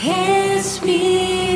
Espíritu,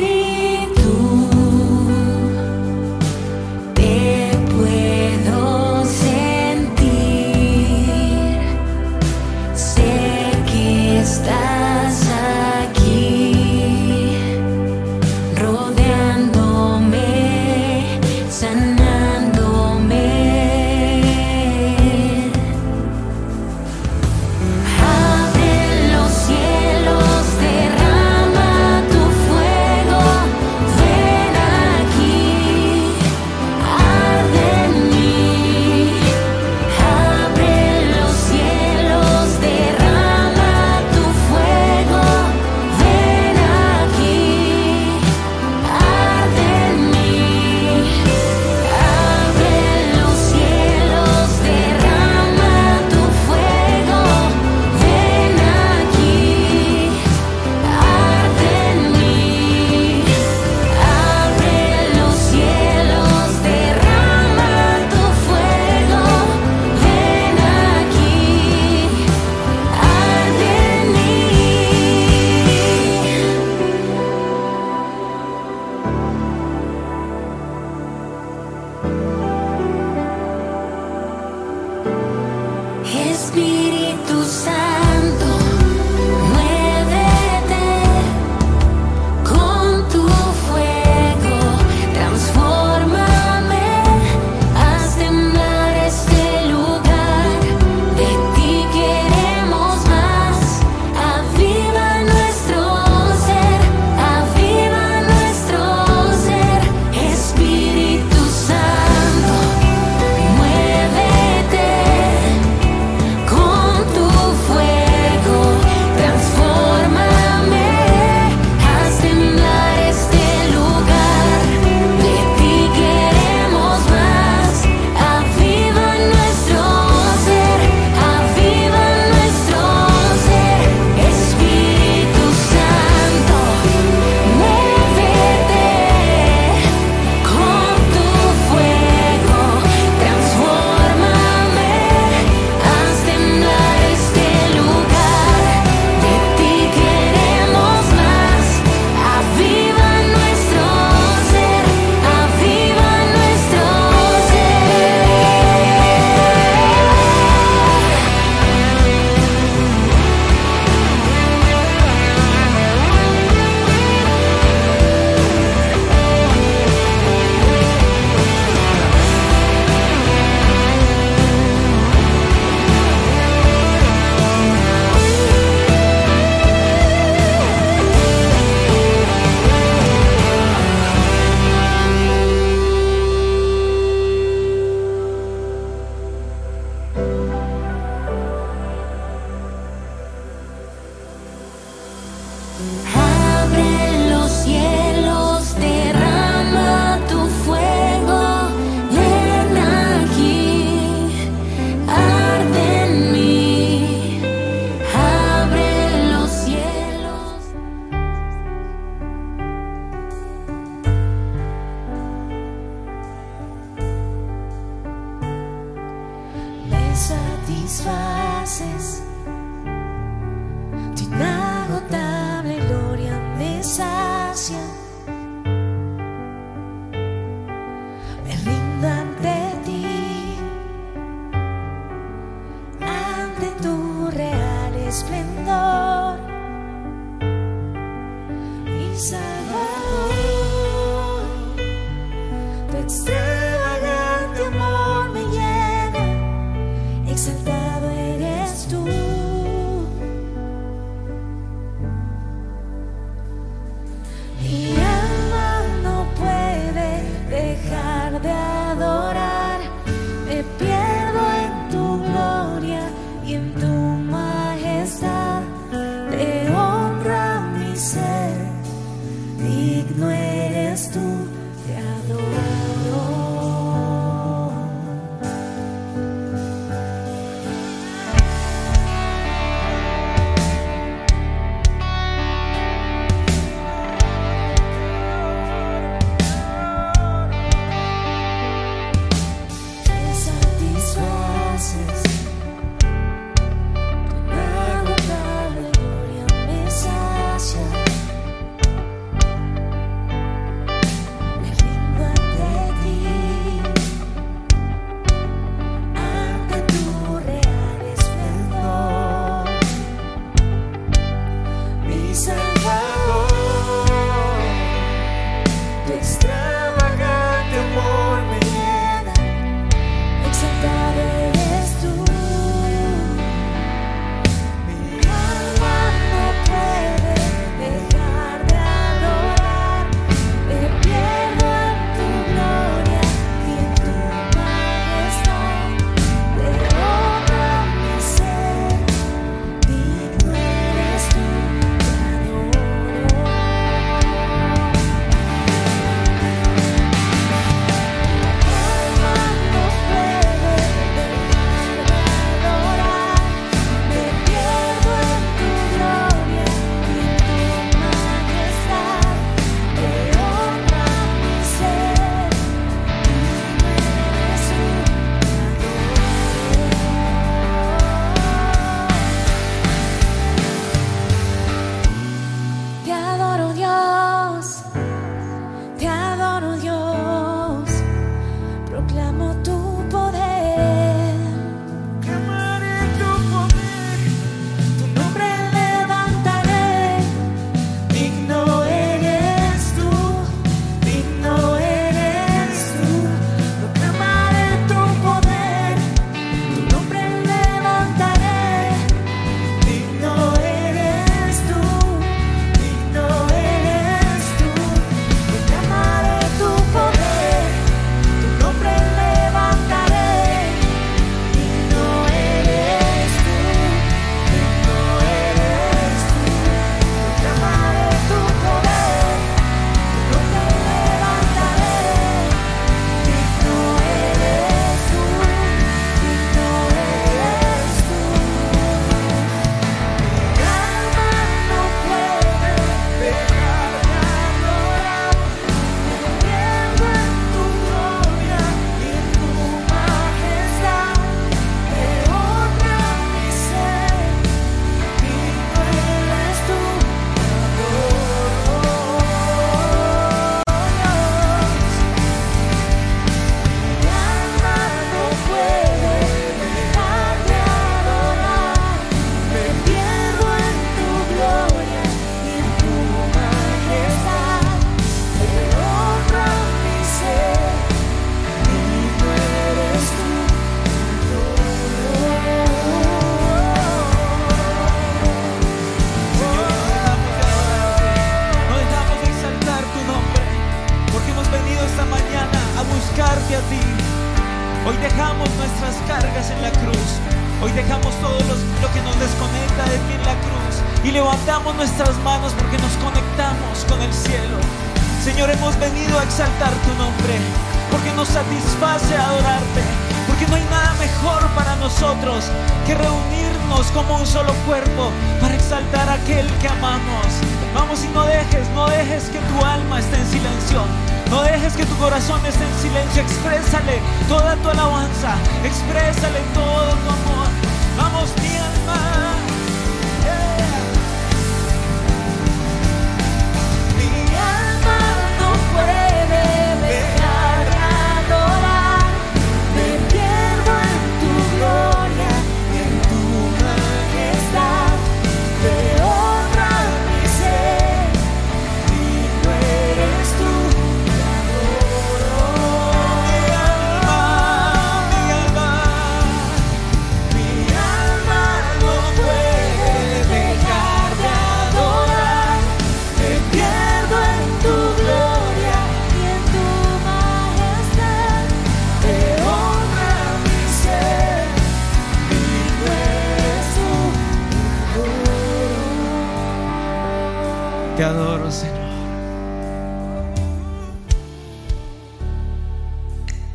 solo cuerpo para exaltar a aquel que amamos. Vamos y no dejes, no dejes que tu alma esté en silencio. No dejes que tu corazón esté en silencio. Exprésale toda tu alabanza. Exprésale todo tu amor. Vamos, mi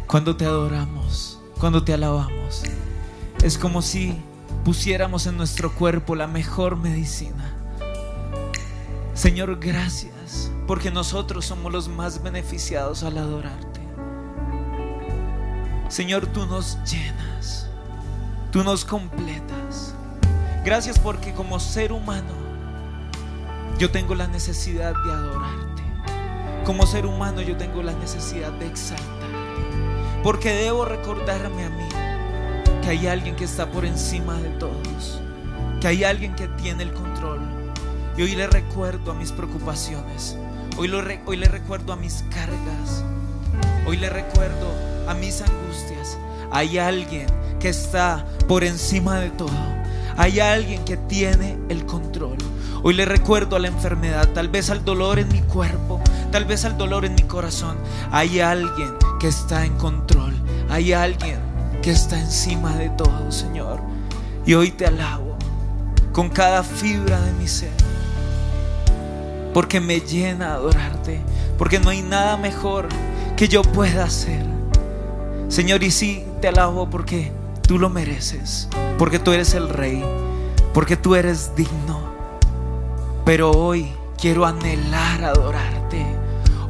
Cuando te adoramos, cuando te alabamos, es como si pusiéramos en nuestro cuerpo la mejor medicina. Señor, gracias, porque nosotros somos los más beneficiados al adorarte. Señor, tú nos llenas, tú nos completas. Gracias porque como ser humano, yo tengo la necesidad de adorarte. Como ser humano yo tengo la necesidad de exaltarte. Porque debo recordarme a mí que hay alguien que está por encima de todos. Que hay alguien que tiene el control. Y hoy le recuerdo a mis preocupaciones. Hoy, hoy le recuerdo a mis cargas. Hoy le recuerdo a mis angustias. Hay alguien que está por encima de todo. Hay alguien que tiene el control. Hoy le recuerdo a la enfermedad, tal vez al dolor en mi cuerpo, tal vez al dolor en mi corazón. Hay alguien que está en control. Hay alguien que está encima de todo, Señor. Y hoy te alabo con cada fibra de mi ser porque me llena adorarte, porque no hay nada mejor que yo pueda hacer. Señor, y sí, te alabo porque tú lo mereces, porque tú eres el rey, porque tú eres digno. Pero hoy quiero anhelar adorarte.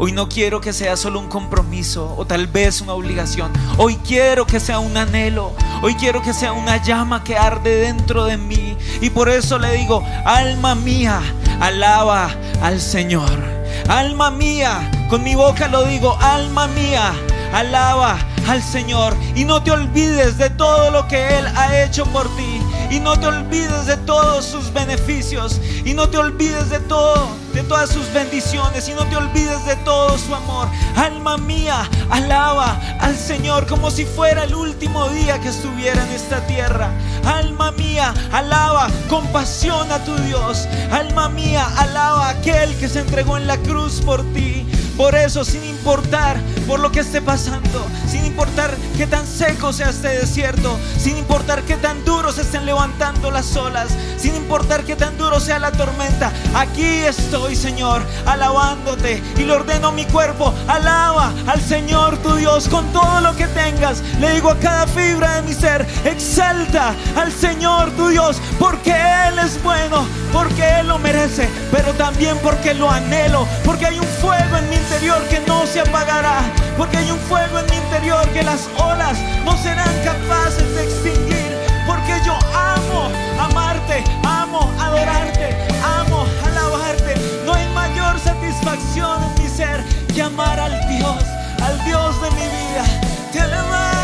Hoy no quiero que sea solo un compromiso o tal vez una obligación. Hoy quiero que sea un anhelo. Hoy quiero que sea una llama que arde dentro de mí. Y por eso le digo, alma mía, alaba al Señor. Alma mía, con mi boca lo digo, alma mía, alaba al Señor. Y no te olvides de todo lo que Él ha hecho por ti. Y no te olvides de todos sus beneficios. Y no te olvides de todo, de todas sus bendiciones. Y no te olvides de todo su amor. Alma mía, alaba al Señor como si fuera el último día que estuviera en esta tierra. Alma mía, alaba con pasión a tu Dios. Alma mía, alaba a aquel que se entregó en la cruz por ti. Por eso, sin importar por lo que esté pasando, sin importar qué tan seco sea este desierto, sin importar qué tan duro se estén levantando las olas, sin importar qué tan duro sea la tormenta, aquí estoy, Señor, alabándote y le ordeno mi cuerpo, alaba al Señor tu Dios con todo lo que tengas. Le digo a cada fibra de mi ser, exalta al Señor tu Dios, porque Él es bueno, porque Él lo merece, pero también porque lo anhelo, porque hay un fuego en mi interior que no se apagará, porque hay un fuego en mi interior que las olas no serán capaces de extinguir, porque yo amo amarte, amo adorarte, amo alabarte. No hay mayor satisfacción en mi ser que amar al Dios, al Dios de mi vida. Te alabamos,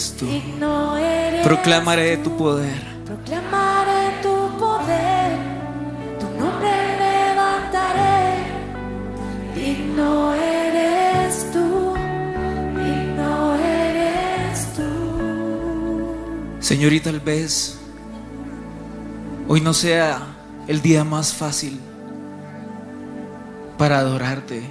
eres tú. Digno eres Proclamaré tú. tu poder. Proclamaré tu poder. Tu nombre levantaré. Digno eres tú. Digno eres tú. Señor, y tal vez hoy no sea el día más fácil para adorarte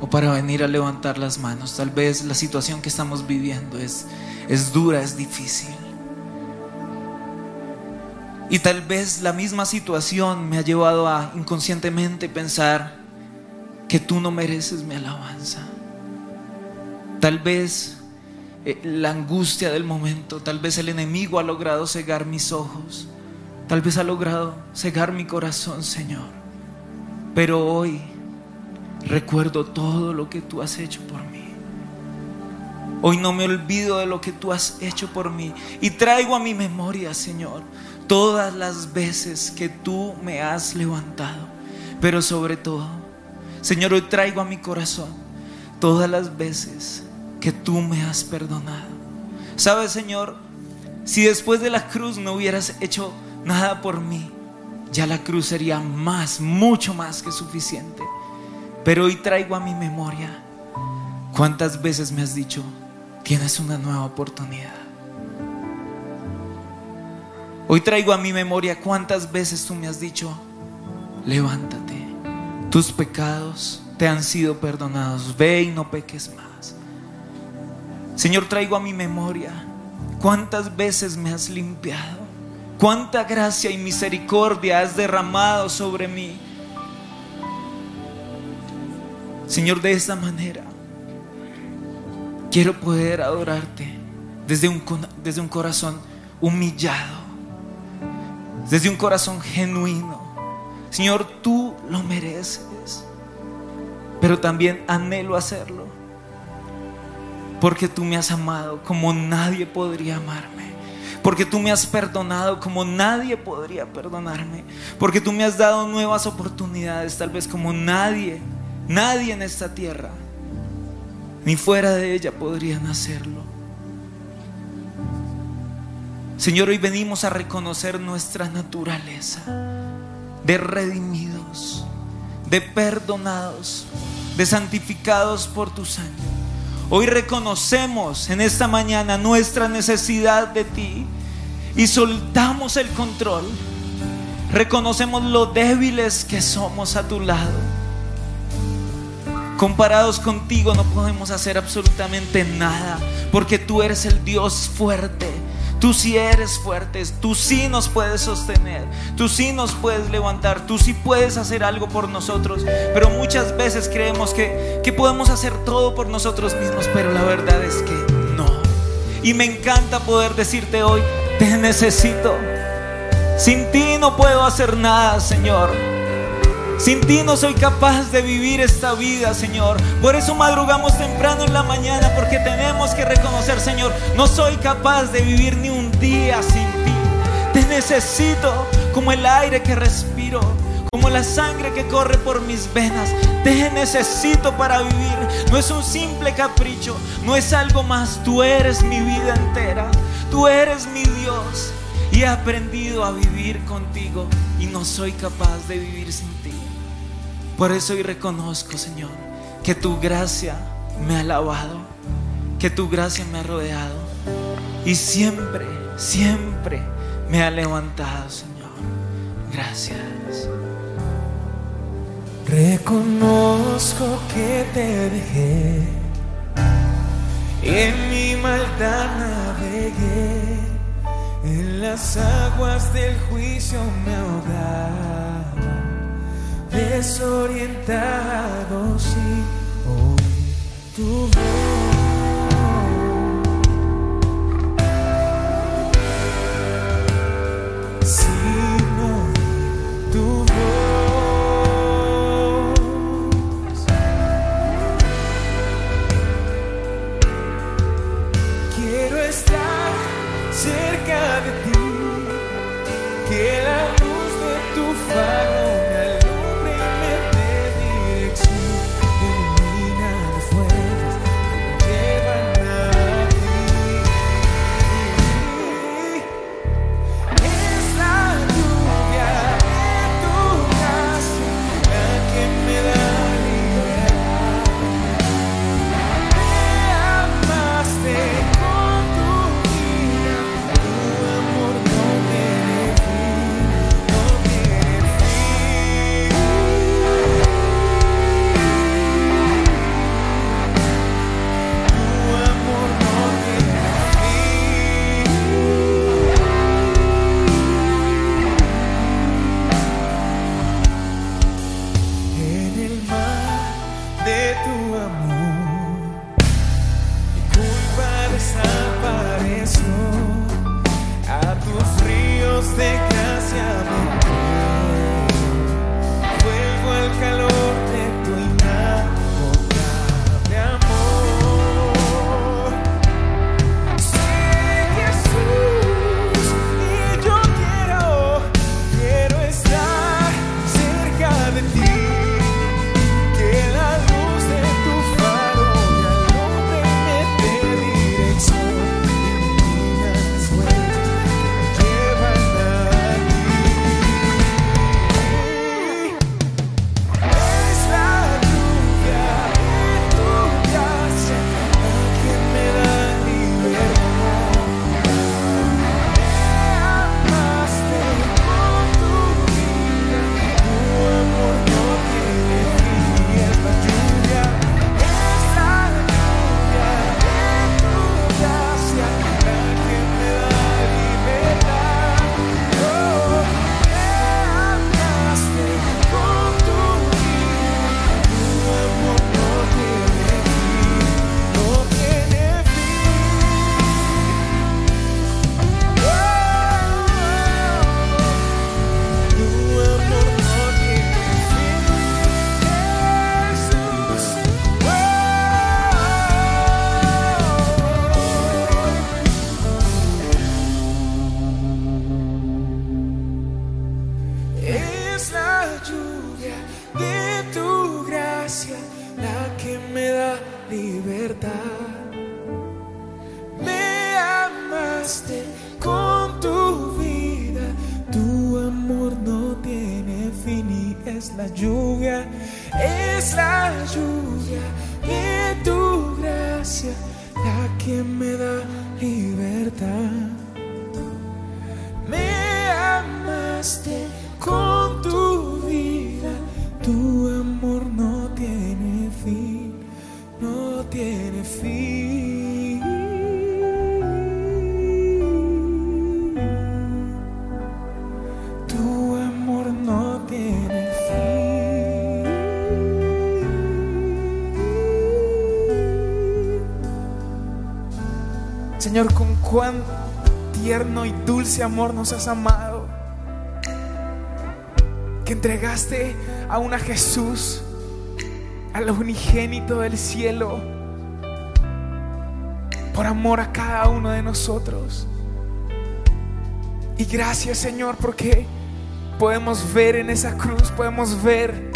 o para venir a levantar las manos. Tal vez la situación que estamos viviendo es, es dura, es difícil. Y tal vez la misma situación me ha llevado a inconscientemente pensar que tú no mereces mi alabanza. Tal vez eh, la angustia del momento, tal vez el enemigo ha logrado cegar mis ojos, tal vez ha logrado cegar mi corazón, Señor. Pero hoy recuerdo todo lo que tú has hecho por mí. Hoy no me olvido de lo que tú has hecho por mí y traigo a mi memoria, Señor, todas las veces que tú me has levantado. Pero sobre todo, Señor, hoy traigo a mi corazón todas las veces que tú me has perdonado. ¿Sabes, Señor? Si después de la cruz no hubieras hecho nada por mí, ya la cruz sería más, mucho más que suficiente. Pero hoy traigo a mi memoria cuántas veces me has dicho, tienes una nueva oportunidad. Hoy traigo a mi memoria cuántas veces tú me has dicho, levántate, tus pecados te han sido perdonados, ve y no peques más. Señor, traigo a mi memoria cuántas veces me has limpiado, cuánta gracia y misericordia has derramado sobre mí. Señor, de esta manera quiero poder adorarte desde un, desde un corazón humillado, desde un corazón genuino. Señor, tú lo mereces, pero también anhelo hacerlo, porque tú me has amado como nadie podría amarme. Porque tú me has perdonado como nadie podría perdonarme. Porque tú me has dado nuevas oportunidades, tal vez como nadie, nadie en esta tierra, ni fuera de ella podrían hacerlo. Señor, hoy venimos a reconocer nuestra naturaleza de redimidos, de perdonados, de santificados por tu sangre. Hoy reconocemos en esta mañana nuestra necesidad de ti y soltamos el control. Reconocemos lo débiles que somos a tu lado. Comparados contigo no podemos hacer absolutamente nada porque tú eres el Dios fuerte. Tú sí eres fuerte, tú sí nos puedes sostener, tú sí nos puedes levantar, tú sí puedes hacer algo por nosotros. Pero muchas veces creemos que, que podemos hacer todo por nosotros mismos, pero la verdad es que no. Y me encanta poder decirte hoy, te necesito. Sin ti no puedo hacer nada, Señor. Sin ti no soy capaz de vivir esta vida, Señor. Por eso madrugamos temprano en la mañana, porque tenemos que reconocer, Señor, no soy capaz de vivir ni un día sin ti. Te necesito como el aire que respiro, como la sangre que corre por mis venas. Te necesito para vivir. No es un simple capricho, no es algo más. Tú eres mi vida entera. Tú eres mi Dios. Y he aprendido a vivir contigo y no soy capaz de vivir sin ti. Por eso hoy reconozco, Señor, que tu gracia me ha lavado, que tu gracia me ha rodeado y siempre, siempre me ha levantado, Señor. Gracias. Reconozco que te dejé, en mi maldad navegué, en las aguas del juicio me ahogaba, desorientado sí. Si no oí tu voz. Cerca de ti, que la luz de tu faro es la lluvia de tu gracia la que me dulce amor nos has amado. Que entregaste a una Jesús, al unigénito del cielo, por amor a cada uno de nosotros. Y gracias Señor porque podemos ver en esa cruz, podemos ver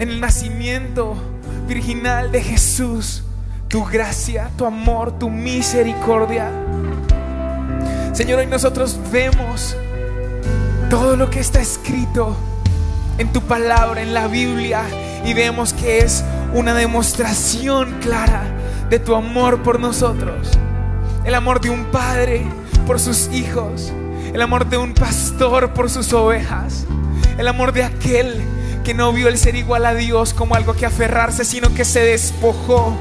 en el nacimiento virginal de Jesús tu gracia, tu amor, tu misericordia. Señor, hoy nosotros vemos todo lo que está escrito en tu palabra, en la Biblia, y vemos que es una demostración clara de tu amor por nosotros. El amor de un padre por sus hijos, el amor de un pastor por sus ovejas, el amor de aquel que no vio el ser igual a Dios como algo que aferrarse, sino que se despojó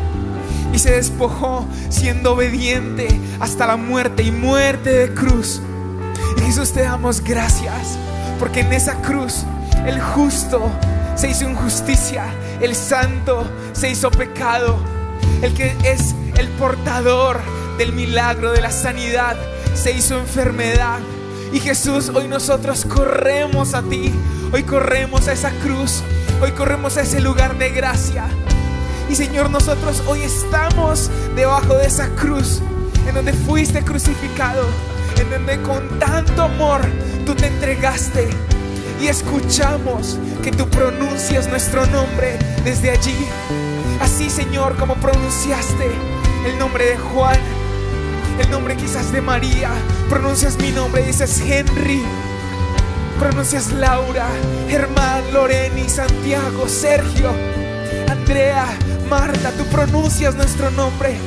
y se despojó siendo obediente hasta la muerte y muerte de cruz. Y Jesús te damos gracias porque en esa cruz el justo se hizo injusticia, el santo se hizo pecado, el que es el portador del milagro de la sanidad se hizo enfermedad. Y Jesús, hoy nosotros corremos a ti, hoy corremos a esa cruz, hoy corremos a ese lugar de gracia. Y Señor, nosotros hoy estamos debajo de esa cruz, en donde fuiste crucificado, en donde con tanto amor tú te entregaste. Y escuchamos que tú pronuncias nuestro nombre desde allí. Así, Señor, como pronunciaste el nombre de Juan, el nombre quizás de María, pronuncias mi nombre dices Henry. Pronuncias Laura, Germán, Loreni, Santiago, Sergio, Andrea, Marta, tú pronuncias nuestro nombre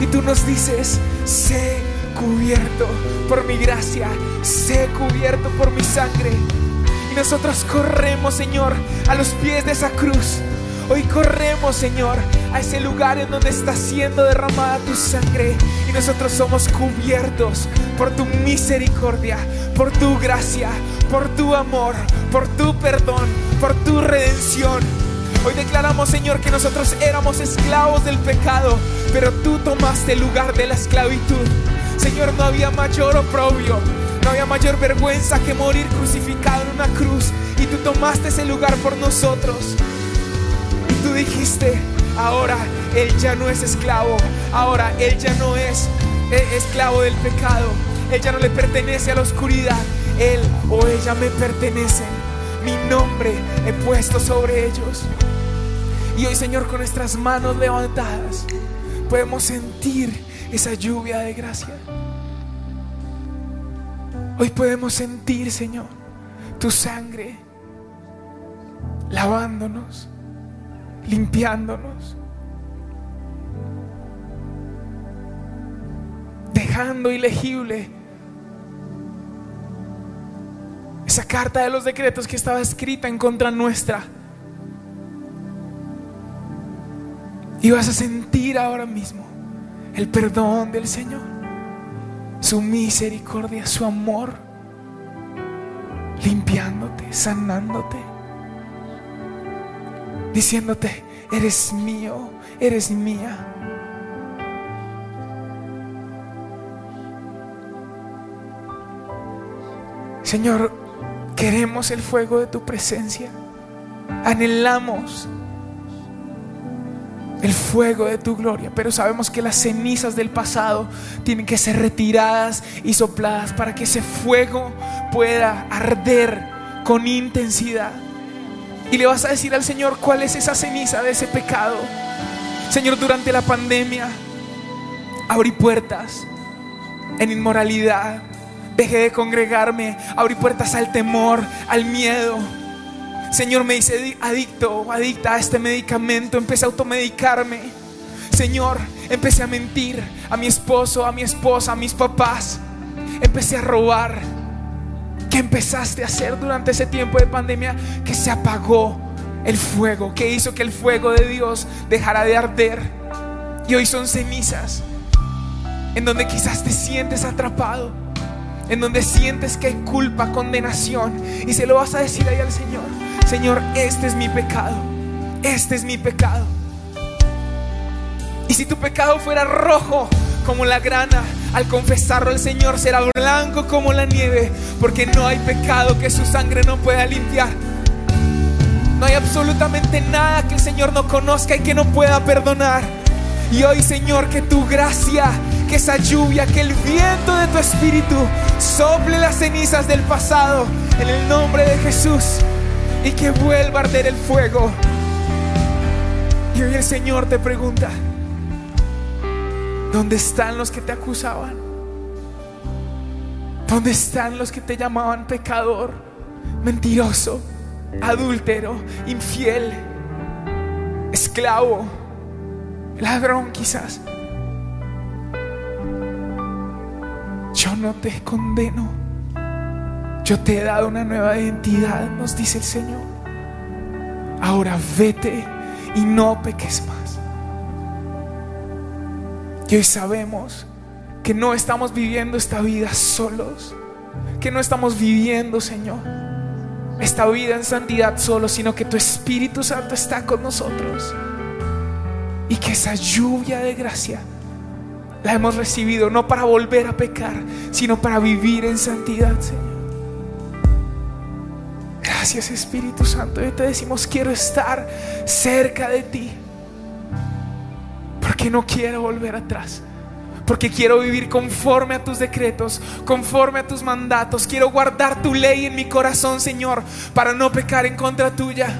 y tú nos dices, sé cubierto por mi gracia, sé cubierto por mi sangre. Y nosotros corremos, Señor, a los pies de esa cruz. Hoy corremos, Señor, a ese lugar en donde está siendo derramada tu sangre. Y nosotros somos cubiertos por tu misericordia, por tu gracia, por tu amor, por tu perdón, por tu redención. Hoy declaramos, Señor, que nosotros éramos esclavos del pecado, pero tú tomaste el lugar de la esclavitud. Señor, no había mayor oprobio, no había mayor vergüenza que morir crucificado en una cruz. Y tú tomaste ese lugar por nosotros. Y tú dijiste, ahora Él ya no es esclavo, ahora Él ya no es eh, esclavo del pecado, Él ya no le pertenece a la oscuridad, Él o ella me pertenecen. Mi nombre he puesto sobre ellos. Y hoy, Señor, con nuestras manos levantadas, podemos sentir esa lluvia de gracia. Hoy podemos sentir, Señor, tu sangre lavándonos, limpiándonos, dejando ilegible esa carta de los decretos que estaba escrita en contra nuestra. Y vas a sentir ahora mismo el perdón del Señor, su misericordia, su amor, limpiándote, sanándote, diciéndote, eres mío, eres mía. Señor, queremos el fuego de tu presencia, anhelamos el fuego de tu gloria, pero sabemos que las cenizas del pasado tienen que ser retiradas y sopladas para que ese fuego pueda arder con intensidad. Y le vas a decir al Señor cuál es esa ceniza de ese pecado. Señor, durante la pandemia abrí puertas en inmoralidad. Dejé de congregarme, abrí puertas al temor, al miedo. Señor, me hice adicto adicta a este medicamento, empecé a automedicarme. Señor, empecé a mentir a mi esposo, a mi esposa, a mis papás. Empecé a robar. ¿Qué empezaste a hacer durante ese tiempo de pandemia? Que se apagó el fuego, que hizo que el fuego de Dios dejara de arder. Y hoy son cenizas en donde quizás te sientes atrapado, en donde sientes que hay culpa, condenación, y se lo vas a decir ahí al Señor, Señor, este es mi pecado, este es mi pecado. Y si tu pecado fuera rojo como la grana, al confesarlo el Señor será blanco como la nieve, porque no hay pecado que su sangre no pueda limpiar. No hay absolutamente nada que el Señor no conozca y que no pueda perdonar. Y hoy, Señor, que tu gracia que esa lluvia, que el viento de tu espíritu sople las cenizas del pasado en el nombre de Jesús y que vuelva a arder el fuego. Y hoy el Señor te pregunta, ¿dónde están los que te acusaban? ¿Dónde están los que te llamaban pecador, mentiroso, adúltero, infiel, esclavo, ladrón quizás? yo no te condeno. Yo te he dado una nueva identidad, nos dice el Señor. Ahora vete y no peques más. Y hoy sabemos que no estamos viviendo esta vida solos, que no estamos viviendo, Señor, esta vida en santidad solos, sino que tu Espíritu Santo está con nosotros. Y que esa lluvia de gracia la hemos recibido no para volver a pecar, sino para vivir en santidad, Señor. Gracias Espíritu Santo. Hoy te decimos, quiero estar cerca de ti. Porque no quiero volver atrás. Porque quiero vivir conforme a tus decretos, conforme a tus mandatos. Quiero guardar tu ley en mi corazón, Señor, para no pecar en contra tuya.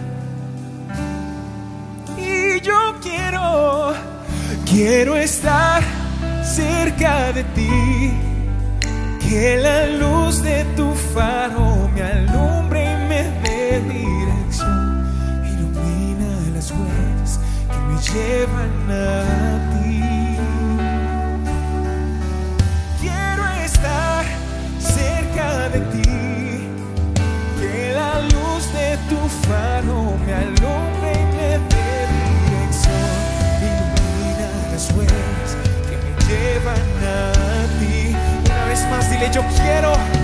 Y yo quiero, quiero estar cerca de ti. Que la luz de tu faro me alumbre llevan a ti. Quiero estar cerca de ti. Que la luz de tu faro me alumbre y me dé dirección. Ilumina las huellas que me llevan a ti. Una vez más, dile: Yo quiero, quiero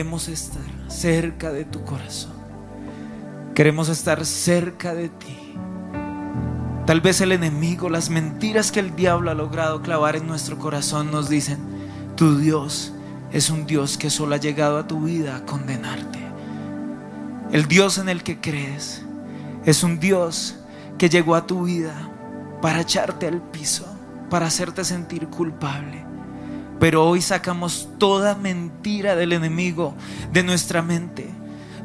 queremos estar cerca de tu corazón. Queremos estar cerca de ti. Tal vez el enemigo, las mentiras que el diablo ha logrado clavar en nuestro corazón nos dicen, tu Dios es un Dios que solo ha llegado a tu vida a condenarte. El Dios en el que crees es un Dios que llegó a tu vida para echarte al piso, para hacerte sentir culpable. Pero hoy sacamos toda mentira del enemigo de nuestra mente.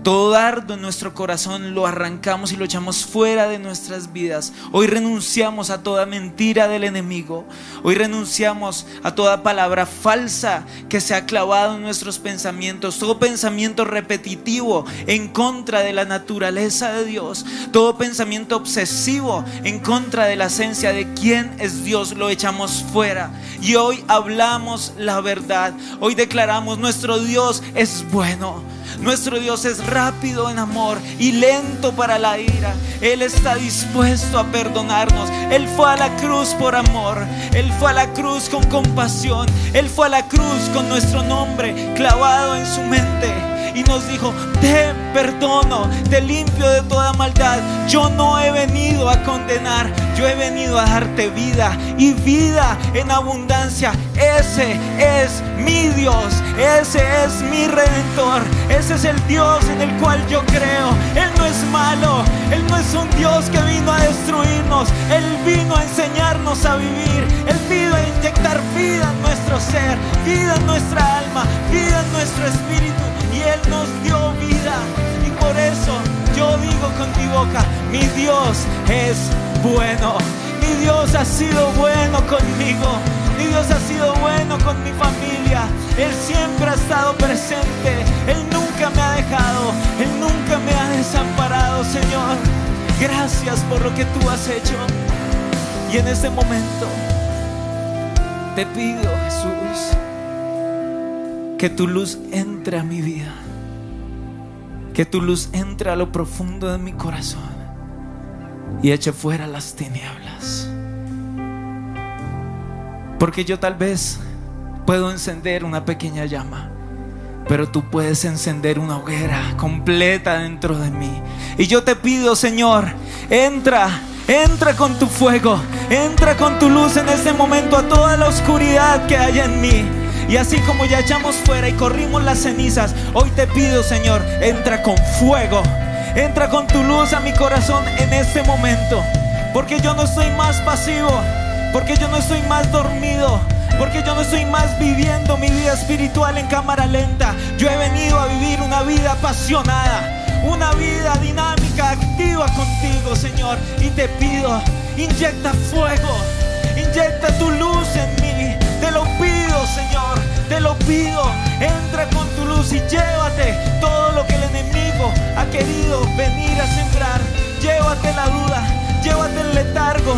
Todo dardo en nuestro corazón lo arrancamos y lo echamos fuera de nuestras vidas. Hoy renunciamos a toda mentira del enemigo. Hoy renunciamos a toda palabra falsa que se ha clavado en nuestros pensamientos. Todo pensamiento repetitivo en contra de la naturaleza de Dios. Todo pensamiento obsesivo en contra de la esencia de quién es Dios. Lo echamos fuera. Y hoy hablamos la verdad. Hoy declaramos nuestro Dios es bueno. Nuestro Dios es rápido en amor y lento para la ira. Él está dispuesto a perdonarnos. Él fue a la cruz por amor. Él fue a la cruz con compasión. Él fue a la cruz con nuestro nombre clavado en su mente y nos dijo, te perdono, te limpio de toda maldad. Yo no he venido a condenar, yo he venido a darte vida y vida en abundancia. Ese es mi Dios, ese es mi redentor, ese es el Dios en el cual yo creo. Él no es malo, Él no es un Dios que vino a destruirnos, Él vino a enseñarnos a vivir, Él vino a inyectar vida en nuestro ser, vida en nuestra alma, vida en nuestro espíritu. Él nos dio vida. Y por eso yo digo con mi boca, mi Dios es bueno. Mi Dios ha sido bueno conmigo. Mi Dios ha sido bueno con mi familia. Él siempre ha estado presente. Él nunca me ha dejado. Él nunca me ha desamparado, Señor. Gracias por lo que tú has hecho. Y en este momento te pido, Jesús, que tu luz entre a mi vida. Que tu luz entre a lo profundo de mi corazón y eche fuera las tinieblas. Porque yo tal vez puedo encender una pequeña llama, pero tú puedes encender una hoguera completa dentro de mí. Y yo te pido, Señor, entra, entra con tu fuego, entra con tu luz en este momento a toda la oscuridad que hay en mí. Y así como ya echamos fuera y corrimos las cenizas, hoy te pido, Señor, entra con fuego. Entra con tu luz a mi corazón en este momento. Porque yo no estoy más pasivo. Porque yo no estoy más dormido. Porque yo no estoy más viviendo mi vida espiritual en cámara lenta. Yo he venido a vivir una vida apasionada. Una vida dinámica, activa contigo, Señor. Y te pido, inyecta fuego. Inyecta tu luz en mí. Te lo pido, Señor, te lo pido. Entra con tu luz y llévate todo lo que el enemigo ha querido venir a sembrar. Llévate la duda, llévate el letargo,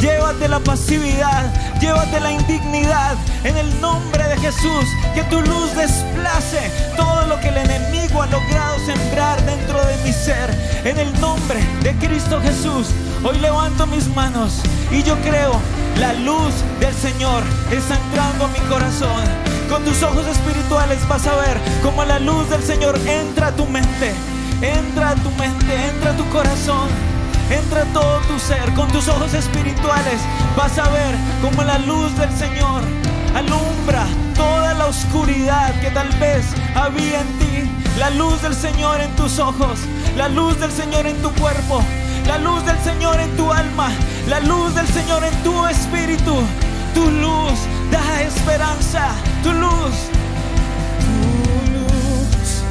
llévate la pasividad, llévate la indignidad. En el nombre de Jesús, que tu luz desplace todo lo que el enemigo ha logrado sembrar dentro de mi ser. En el nombre de Cristo Jesús, hoy levanto mis manos y yo creo la luz del Señor está entrando a mi corazón. Con tus ojos espirituales vas a ver cómo la luz del Señor entra a tu mente, entra a tu mente, entra a tu corazón, entra todo tu ser. Con tus ojos espirituales vas a ver cómo la luz del Señor alumbra toda la oscuridad que tal vez había en ti. La luz del Señor en tus ojos, la luz del Señor en tu cuerpo, la luz del Señor en tu alma, la luz del Señor en tu espíritu. Tu luz da esperanza, tu luz, tu luz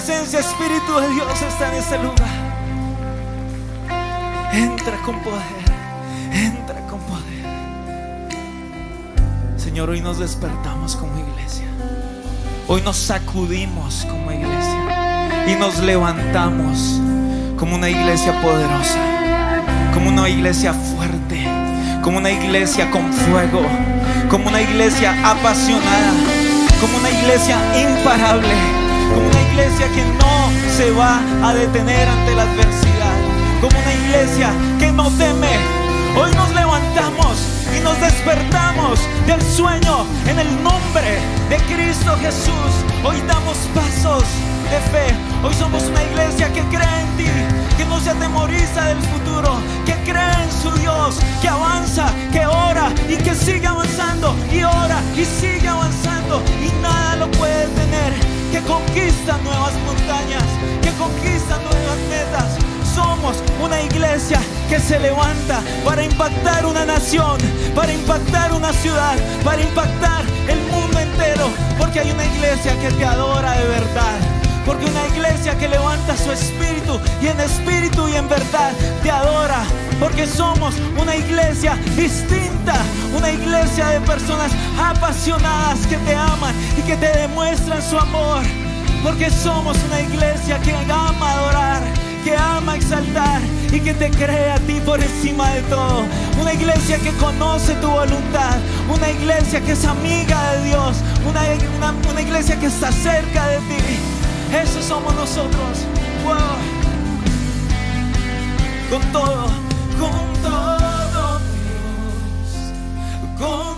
presencia, Espíritu de Dios, está en este lugar. Entra con poder. Entra con poder. Señor, hoy nos despertamos como iglesia. Hoy nos sacudimos como iglesia. Y nos levantamos como una iglesia poderosa. Como una iglesia fuerte. Como una iglesia con fuego. Como una iglesia apasionada. Como una iglesia imparable. Como una iglesia que no se va a detener ante la adversidad. Como una iglesia que no teme. Hoy nos levantamos y nos despertamos del sueño en el nombre de Cristo Jesús. Hoy damos pasos de fe. Hoy somos una iglesia que cree en ti, que no se atemoriza del futuro, que cree en su Dios, que avanza, que ora y que sigue avanzando y ora y sigue avanzando y nada lo puede detener, que conquista nuevas montañas, que conquista nuevas metas. Somos una iglesia que se levanta para impactar una nación, para impactar una ciudad, para impactar el mundo entero, porque hay una iglesia que te adora de verdad. Porque una iglesia que levanta su espíritu y en espíritu y en verdad te adora. Porque somos una iglesia distinta, una iglesia de personas apasionadas que te aman y que te demuestran su amor. Porque somos una iglesia que ama adorar, que ama exaltar y que te cree a ti por encima de todo. Una iglesia que conoce tu voluntad, una iglesia que es amiga de Dios, una, una- una iglesia que está cerca de ti. Eso somos nosotros. Con todo, con todo Dios, con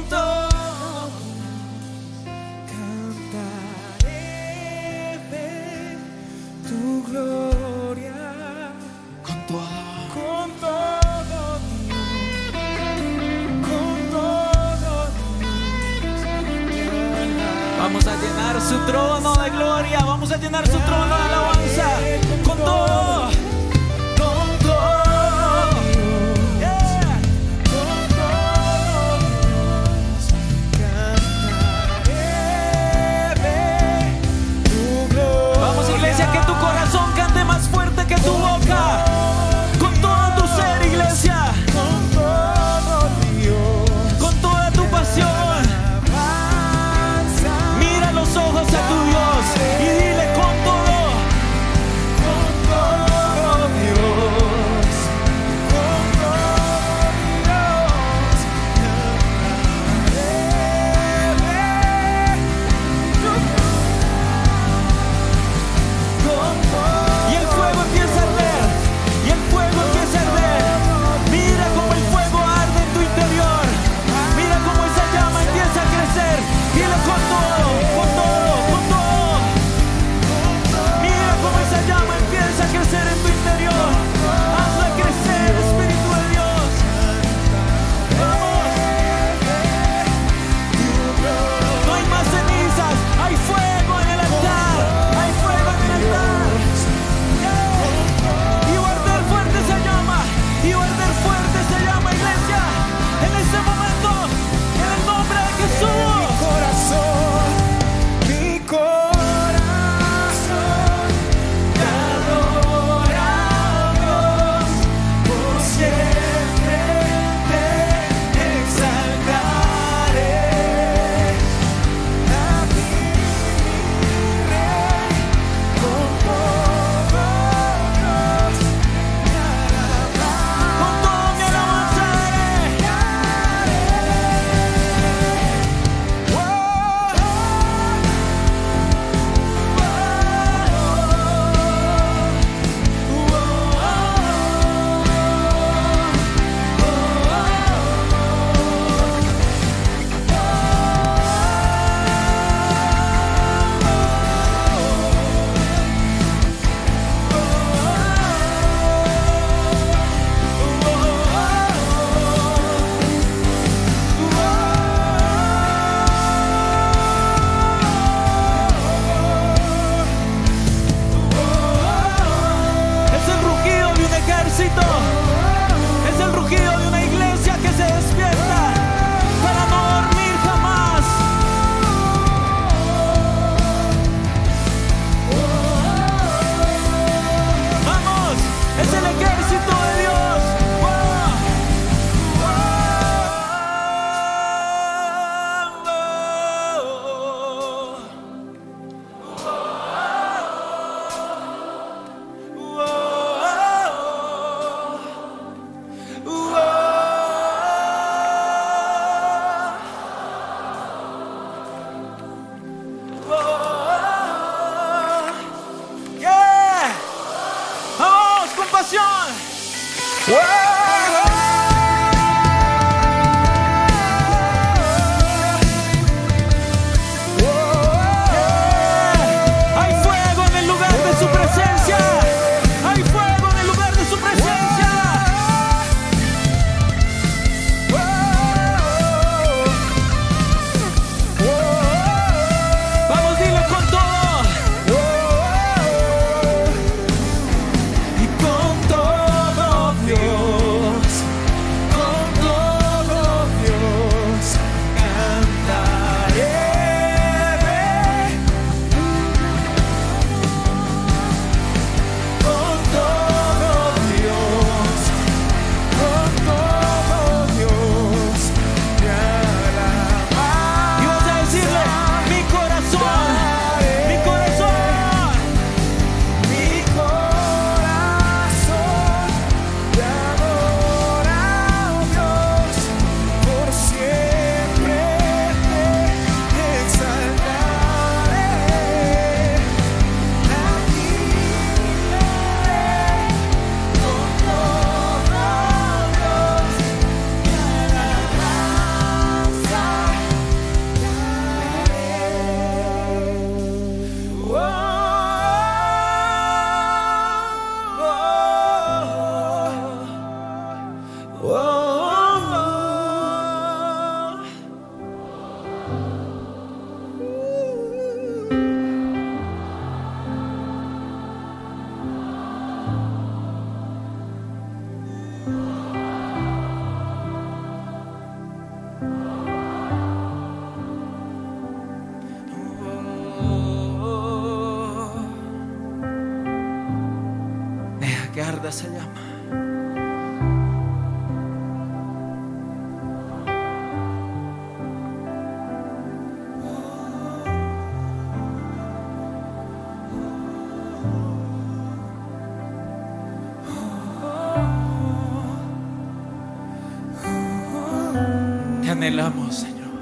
anhelamos, Señor.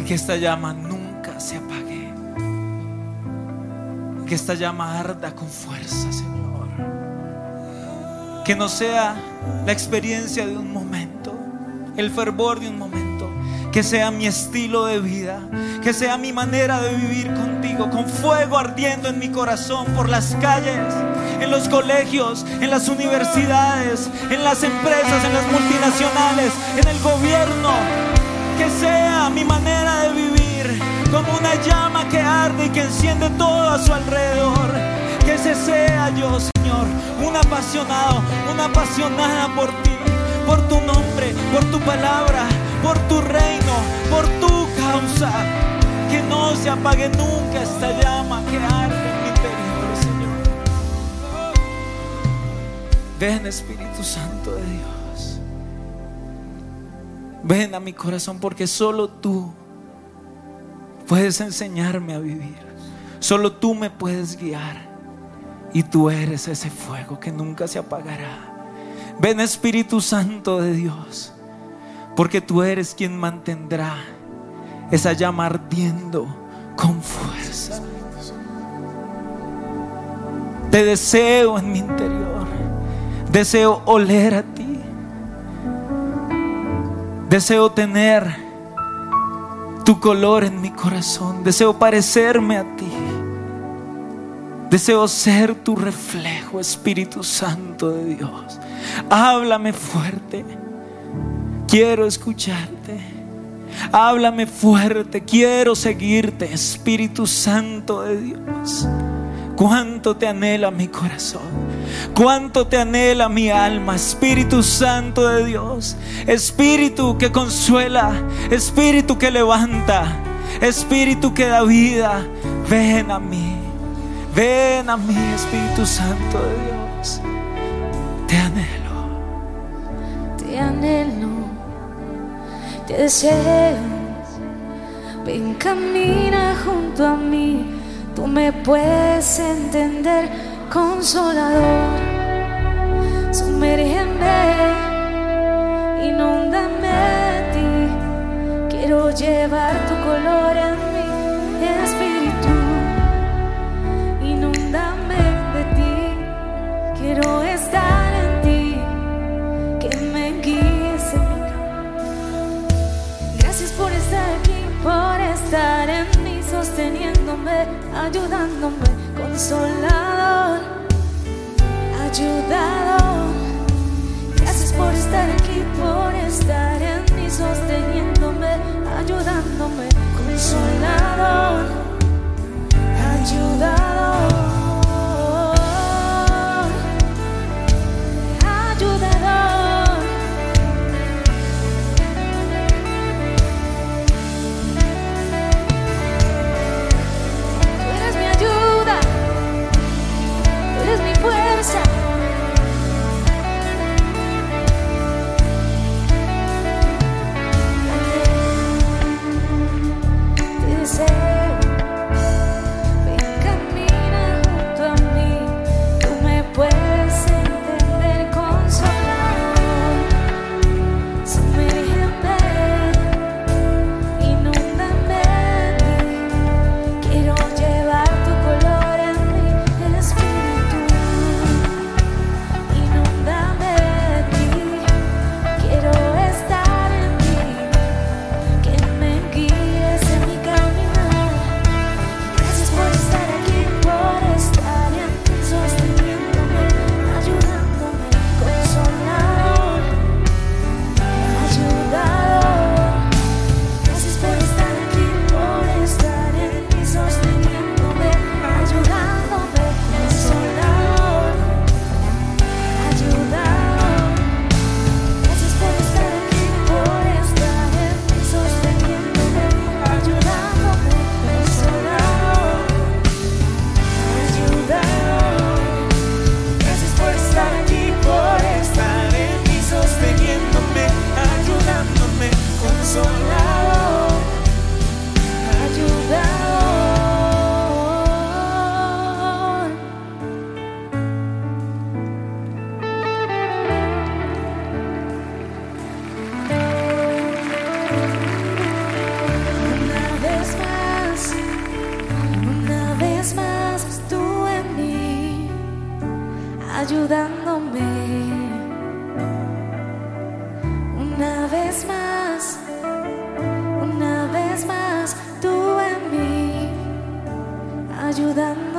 Y que esta llama nunca se apague. Que esta llama arda con fuerza, Señor. Que no sea la experiencia de un momento, el fervor de un momento. Que sea mi estilo de vida. Que sea mi manera de vivir contigo. Con fuego ardiendo en mi corazón por las calles, en los colegios, en las universidades, en las empresas, en las multinacionales, en el gobierno. Que sea mi manera de vivir como una llama que arde y que enciende todo a su alrededor. Que ese sea yo, Señor, un apasionado, una apasionada por ti, por tu nombre, por tu palabra, por tu reino, por tu causa. Que no se apague nunca esta llama que arde Ven Espíritu Santo de Dios. Ven a mi corazón porque solo tú puedes enseñarme a vivir. Solo tú me puedes guiar. Y tú eres ese fuego que nunca se apagará. Ven Espíritu Santo de Dios. Porque tú eres quien mantendrá esa llama ardiendo con fuerza. Te deseo en mi interior. Deseo oler a ti. Deseo tener tu color en mi corazón. Deseo parecerme a ti. Deseo ser tu reflejo, Espíritu Santo de Dios. Háblame fuerte. Quiero escucharte. Háblame fuerte. Quiero seguirte, Espíritu Santo de Dios. Cuánto te anhela mi corazón. Cuánto te anhela mi alma, Espíritu Santo de Dios. Espíritu que consuela, Espíritu que levanta, Espíritu que da vida. Ven a mí, ven a mí, Espíritu Santo de Dios. Te anhelo. Te anhelo, te deseo. Ven, camina junto a mí. Tú me puedes entender, consolador. Sumérgeme, inúndame de ti. Quiero llevar tu color en mi espíritu. Inúndame de ti. Quiero estar en ti. Que me guíes en mi camino. Gracias por estar aquí, por estar en mí, sosteniéndome, ayudándome, consolador, ayudador. Gracias por estar aquí, por estar en mí, sosteniéndome, ayudándome. Una vez más, una vez más, tú en mí, ayudándome.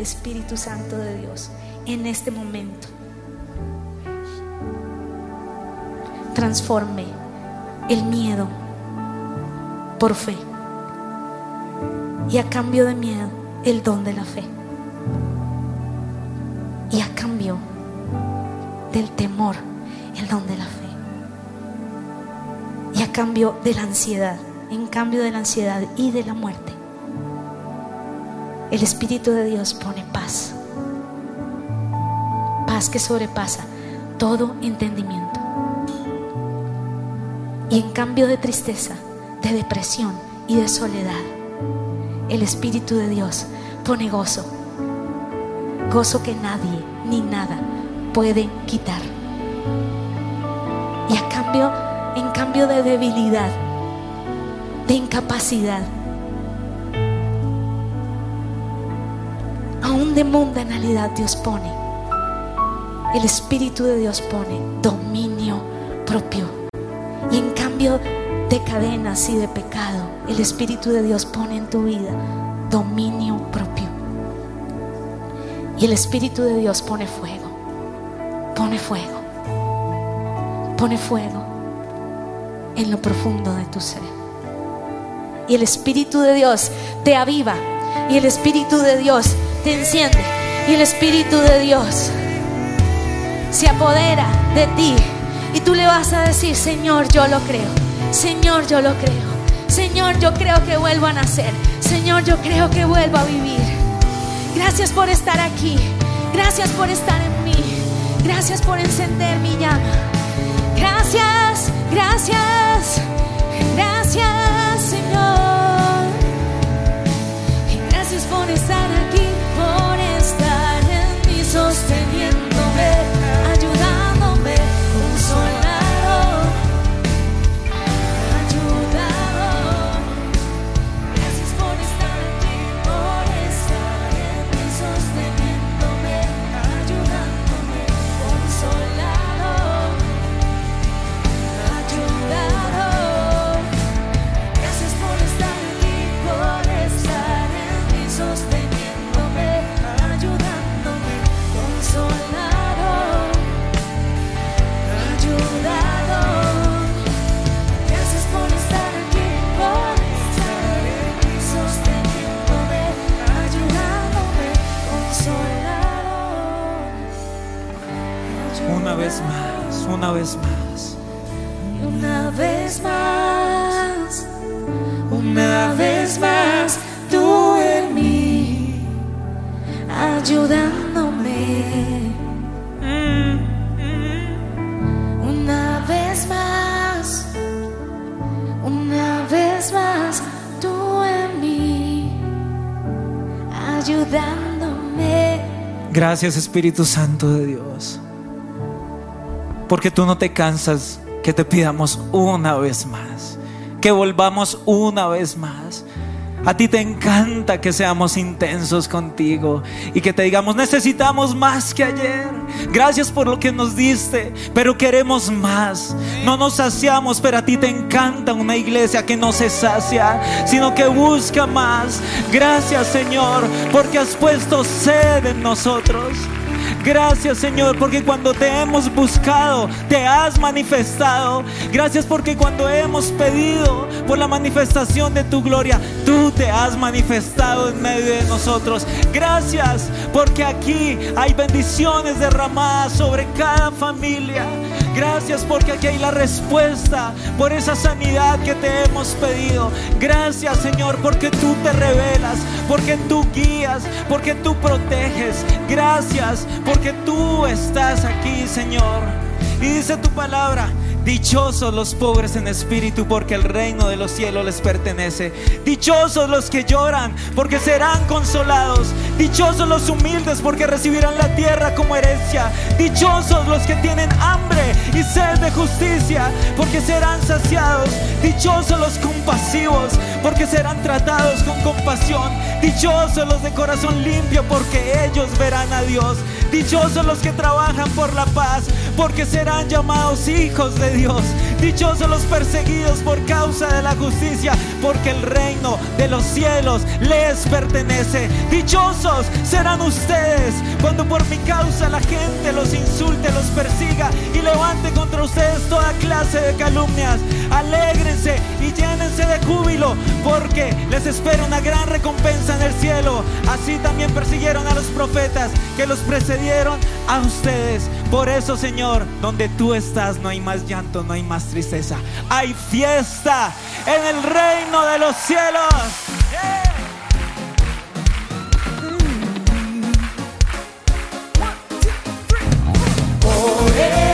Espíritu Santo de Dios en este momento. Transforme el miedo por fe. Y a cambio de miedo, el don de la fe. Y a cambio del temor, el don de la fe. Y a cambio de la ansiedad, en cambio de la ansiedad y de la muerte, el Espíritu de Dios pone paz. Paz que sobrepasa todo entendimiento. Y en cambio de tristeza, de depresión y de soledad, el Espíritu de Dios pone gozo. Gozo que nadie ni nada puede quitar. Y a cambio, en cambio de debilidad, de incapacidad, de mundanalidad Dios pone, el Espíritu de Dios pone dominio propio. Y en cambio de cadenas y de pecado, el Espíritu de Dios pone en tu vida dominio propio. Y el Espíritu de Dios pone fuego, pone fuego, pone fuego en lo profundo de tu ser. Y el Espíritu de Dios te aviva. Y el Espíritu de Dios te enciende. Y el Espíritu de Dios se apodera de ti. Y tú le vas a decir, Señor, yo lo creo. Señor, yo lo creo. Señor, yo creo que vuelvo a nacer. Señor, yo creo que vuelvo a vivir. Gracias por estar aquí. Gracias por estar en mí. Gracias por encender mi llama. Gracias, gracias, gracias, Señor. Gracias por estar aquí, Gracias Espíritu Santo de Dios. Porque tú no te cansas que te pidamos una vez más. Que volvamos una vez más. A ti te encanta que seamos intensos contigo y que te digamos, necesitamos más que ayer. Gracias por lo que nos diste, pero queremos más. No nos saciamos, pero a ti te encanta una iglesia que no se sacia, sino que busca más. Gracias Señor, porque has puesto sed en nosotros. Gracias Señor, porque cuando te hemos buscado, te has manifestado. Gracias porque cuando hemos pedido por la manifestación de tu gloria, tú te has manifestado en medio de nosotros. Gracias porque aquí hay bendiciones derramadas sobre cada familia. Gracias porque aquí hay la respuesta por esa sanidad que te hemos pedido. Gracias Señor porque tú te revelas, porque tú guías, porque tú proteges. Gracias porque tú estás aquí Señor. Y dice tu palabra, dichosos los pobres en espíritu porque el reino de los cielos les pertenece. Dichosos los que lloran porque serán consolados. Dichosos los humildes porque recibirán la tierra como herencia. Dichosos los que tienen hambre y sed de justicia porque serán saciados. Dichosos los compasivos porque serán tratados con compasión. Dichosos los de corazón limpio porque ellos verán a Dios. Dichosos los que trabajan por la paz porque serán llamados hijos de Dios. Dichosos los perseguidos por causa de la justicia porque el reino de los cielos les pertenece. Dichosos serán ustedes cuando por mi causa la gente los insulte, los persiga y levante contra ustedes toda clase de calumnias. Alégrense y llénense de júbilo porque les espera una gran recompensa en el cielo. Así también persiguieron a los profetas que los precedieron a ustedes. Por eso, Señor, donde tú estás no hay más llanto, no hay más tristeza. Hay fiesta en el reino de los cielos. ¡Yeah! Una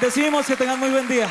Bendecimos, que tengan muy buen día.